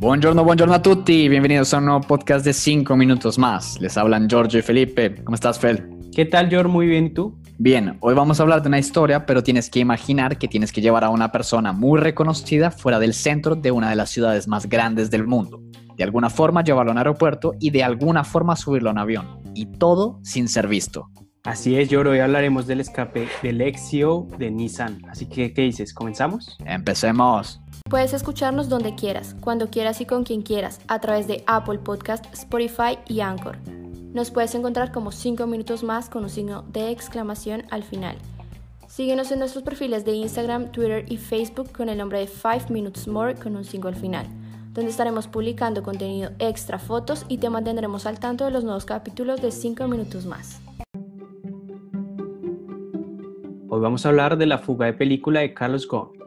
Buongiorno, buongiorno a tutti, bienvenidos a un nuevo podcast de 5 minutos más. Les hablan Giorgio y Felipe. ¿Cómo estás, Fel? ¿Qué tal, Giorgio? Muy bien, ¿y tú? Bien, hoy vamos a hablar de una historia, pero tienes que imaginar que tienes que llevar a una persona muy reconocida fuera del centro de una de las ciudades más grandes del mundo. De alguna forma llevarlo a un aeropuerto y de alguna forma subirlo a un avión. Y todo sin ser visto. Así es, Giorgio, hoy hablaremos del escape del ex CEO de Nissan. Así que, ¿qué dices? ¿Comenzamos? Empecemos. Puedes escucharnos donde quieras, cuando quieras y con quien quieras, a través de Apple Podcast, Spotify y Anchor. Nos puedes encontrar como 5 minutos más con un signo de exclamación al final. Síguenos en nuestros perfiles de Instagram, Twitter y Facebook con el nombre de 5 Minutes More con un signo al final, donde estaremos publicando contenido extra, fotos y te mantendremos al tanto de los nuevos capítulos de 5 minutos más. Hoy vamos a hablar de la fuga de película de Carlos Ghosn.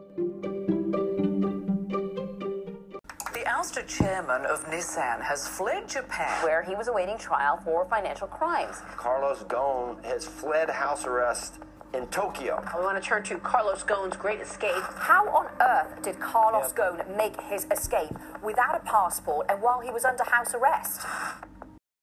Ousted chairman of Nissan has fled Japan, where he was awaiting trial for financial crimes. Carlos Ghosn has fled house arrest in Tokyo. We want to turn to Carlos Ghosn's great escape. How on earth did Carlos yeah. Ghosn make his escape without a passport and while he was under house arrest?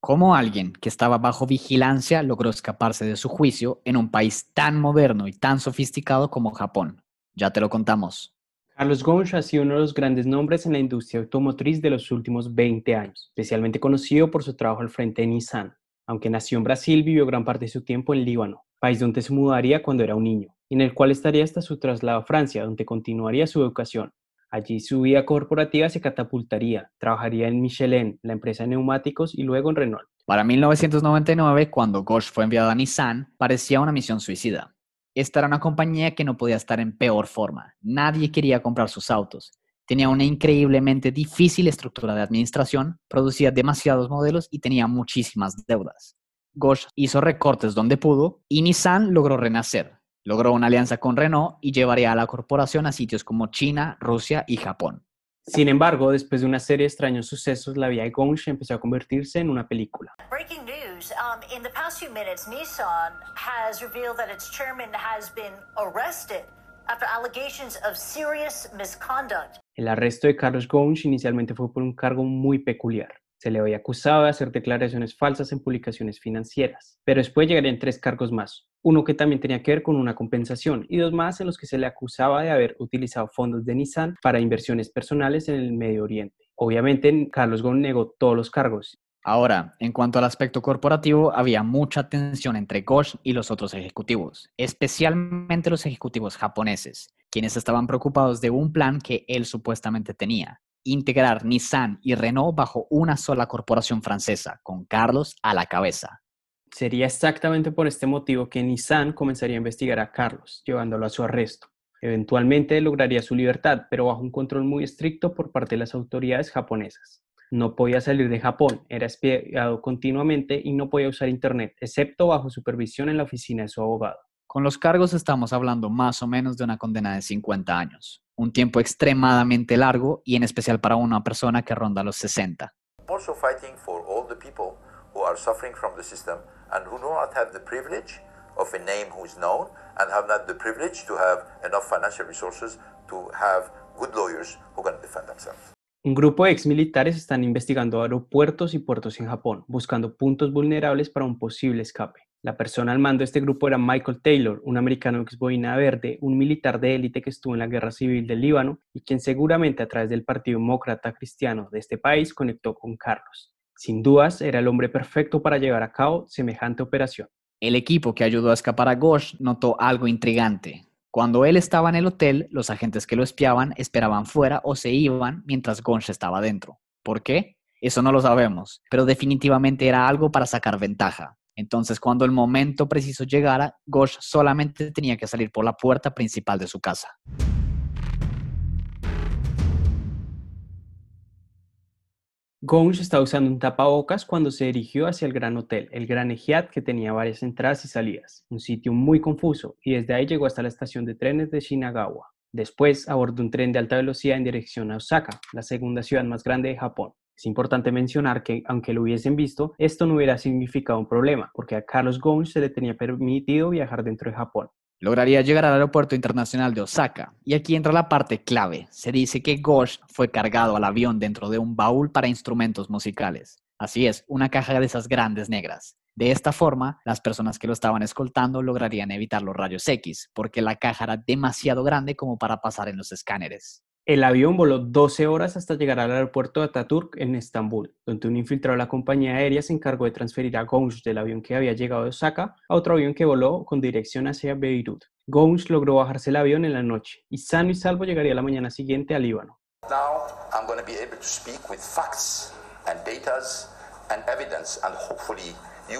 ¿Cómo alguien que estaba bajo vigilancia logró escaparse de su juicio en un país tan moderno y tan sofisticado como Japón? Ya te lo contamos. Carlos Ghosn ha sido uno de los grandes nombres en la industria automotriz de los últimos 20 años, especialmente conocido por su trabajo al frente de Nissan. Aunque nació en Brasil, vivió gran parte de su tiempo en Líbano, país donde se mudaría cuando era un niño, y en el cual estaría hasta su traslado a Francia, donde continuaría su educación. Allí su vida corporativa se catapultaría, trabajaría en Michelin, la empresa de neumáticos, y luego en Renault. Para 1999, cuando Ghosh fue enviado a Nissan, parecía una misión suicida. Esta era una compañía que no podía estar en peor forma. Nadie quería comprar sus autos. Tenía una increíblemente difícil estructura de administración, producía demasiados modelos y tenía muchísimas deudas. Gosh hizo recortes donde pudo y Nissan logró renacer. Logró una alianza con Renault y llevaría a la corporación a sitios como China, Rusia y Japón. Sin embargo, después de una serie de extraños sucesos, la vida de Gonch empezó a convertirse en una película. Breaking news. Um, in the past few minutes, Nissan has revealed that its chairman has been arrested after allegations of serious misconduct. El arresto de Carlos Gonch inicialmente fue por un cargo muy peculiar. Se le había acusado de hacer declaraciones falsas en publicaciones financieras, pero después llegarían tres cargos más, uno que también tenía que ver con una compensación y dos más en los que se le acusaba de haber utilizado fondos de Nissan para inversiones personales en el Medio Oriente. Obviamente, Carlos Ghosn negó todos los cargos. Ahora, en cuanto al aspecto corporativo, había mucha tensión entre Ghosh y los otros ejecutivos, especialmente los ejecutivos japoneses, quienes estaban preocupados de un plan que él supuestamente tenía, integrar Nissan y Renault bajo una sola corporación francesa, con Carlos a la cabeza. Sería exactamente por este motivo que Nissan comenzaría a investigar a Carlos, llevándolo a su arresto. Eventualmente lograría su libertad, pero bajo un control muy estricto por parte de las autoridades japonesas. No podía salir de Japón, era espiado continuamente y no podía usar Internet, excepto bajo supervisión en la oficina de su abogado. Con los cargos estamos hablando más o menos de una condena de 50 años un tiempo extremadamente largo y en especial para una persona que ronda los 60. Also fighting for all the people who are suffering from the system and who do not have the privilege of a name who is known and have not the privilege to have enough financial resources to have good lawyers who can defend themselves. Un grupo de exmilitares están investigando aeropuertos y puertos en Japón, buscando puntos vulnerables para un posible escape. La persona al mando de este grupo era Michael Taylor, un americano ex boina verde, un militar de élite que estuvo en la guerra civil del Líbano y quien seguramente a través del Partido Demócrata Cristiano de este país conectó con Carlos. Sin dudas, era el hombre perfecto para llevar a cabo semejante operación. El equipo que ayudó a escapar a Gosh notó algo intrigante. Cuando él estaba en el hotel, los agentes que lo espiaban esperaban fuera o se iban mientras Gosh estaba dentro. ¿Por qué? Eso no lo sabemos, pero definitivamente era algo para sacar ventaja. Entonces, cuando el momento preciso llegara, Gosh solamente tenía que salir por la puerta principal de su casa. Gosh estaba usando un tapabocas cuando se dirigió hacia el Gran Hotel, el Gran Ejiat, que tenía varias entradas y salidas, un sitio muy confuso, y desde ahí llegó hasta la estación de trenes de Shinagawa. Después abordó un tren de alta velocidad en dirección a Osaka, la segunda ciudad más grande de Japón. Es importante mencionar que, aunque lo hubiesen visto, esto no hubiera significado un problema, porque a Carlos Ghosn se le tenía permitido viajar dentro de Japón. Lograría llegar al aeropuerto internacional de Osaka. Y aquí entra la parte clave. Se dice que Ghosh fue cargado al avión dentro de un baúl para instrumentos musicales. Así es, una caja de esas grandes negras. De esta forma, las personas que lo estaban escoltando lograrían evitar los rayos X, porque la caja era demasiado grande como para pasar en los escáneres. El avión voló 12 horas hasta llegar al aeropuerto de Ataturk en Estambul, donde un infiltrado de la compañía aérea se encargó de transferir a Gons del avión que había llegado de Osaka a otro avión que voló con dirección hacia Beirut. Gons logró bajarse el avión en la noche y sano y salvo llegaría la mañana siguiente al Líbano. Now I'm going to be able to speak with facts and data and evidence and hopefully you.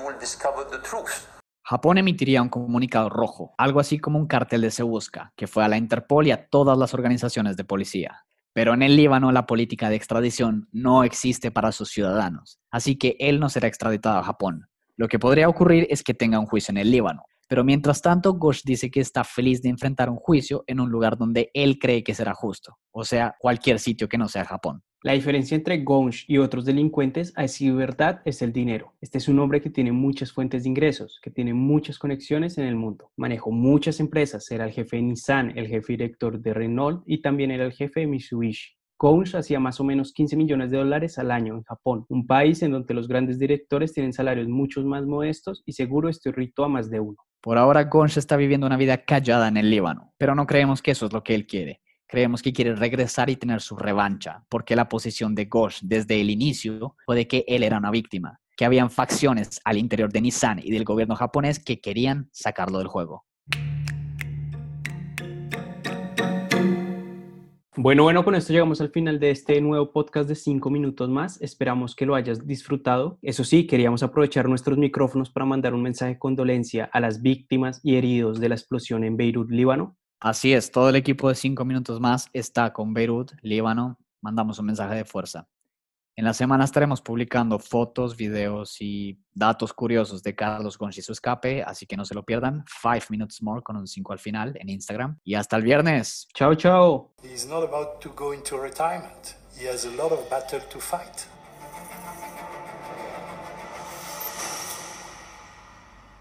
Japón emitiría un comunicado rojo, algo así como un cartel de Se Busca, que fue a la Interpol y a todas las organizaciones de policía. Pero en el Líbano la política de extradición no existe para sus ciudadanos, así que él no será extraditado a Japón. Lo que podría ocurrir es que tenga un juicio en el Líbano, pero mientras tanto, Gosh dice que está feliz de enfrentar un juicio en un lugar donde él cree que será justo, o sea, cualquier sitio que no sea Japón. La diferencia entre Gonch y otros delincuentes, a decir verdad, es el dinero. Este es un hombre que tiene muchas fuentes de ingresos, que tiene muchas conexiones en el mundo. Manejó muchas empresas, era el jefe de Nissan, el jefe director de Renault y también era el jefe de Mitsubishi. Gonch hacía más o menos 15 millones de dólares al año en Japón, un país en donde los grandes directores tienen salarios mucho más modestos y seguro esto irritó a más de uno. Por ahora, Gonch está viviendo una vida callada en el Líbano, pero no creemos que eso es lo que él quiere. Creemos que quiere regresar y tener su revancha, porque la posición de Gosh desde el inicio fue de que él era una víctima, que habían facciones al interior de Nissan y del gobierno japonés que querían sacarlo del juego. Bueno, bueno, con esto llegamos al final de este nuevo podcast de 5 minutos más. Esperamos que lo hayas disfrutado. Eso sí, queríamos aprovechar nuestros micrófonos para mandar un mensaje de condolencia a las víctimas y heridos de la explosión en Beirut, Líbano. Así es, todo el equipo de cinco minutos más está con Beirut, Líbano. Mandamos un mensaje de fuerza. En la semana estaremos publicando fotos, videos y datos curiosos de Carlos Gonz y su escape, así que no se lo pierdan. Five Minutes More con un 5 al final en Instagram. Y hasta el viernes. Chao, chao. He's not about to go into retirement. He has a lot of battle to fight.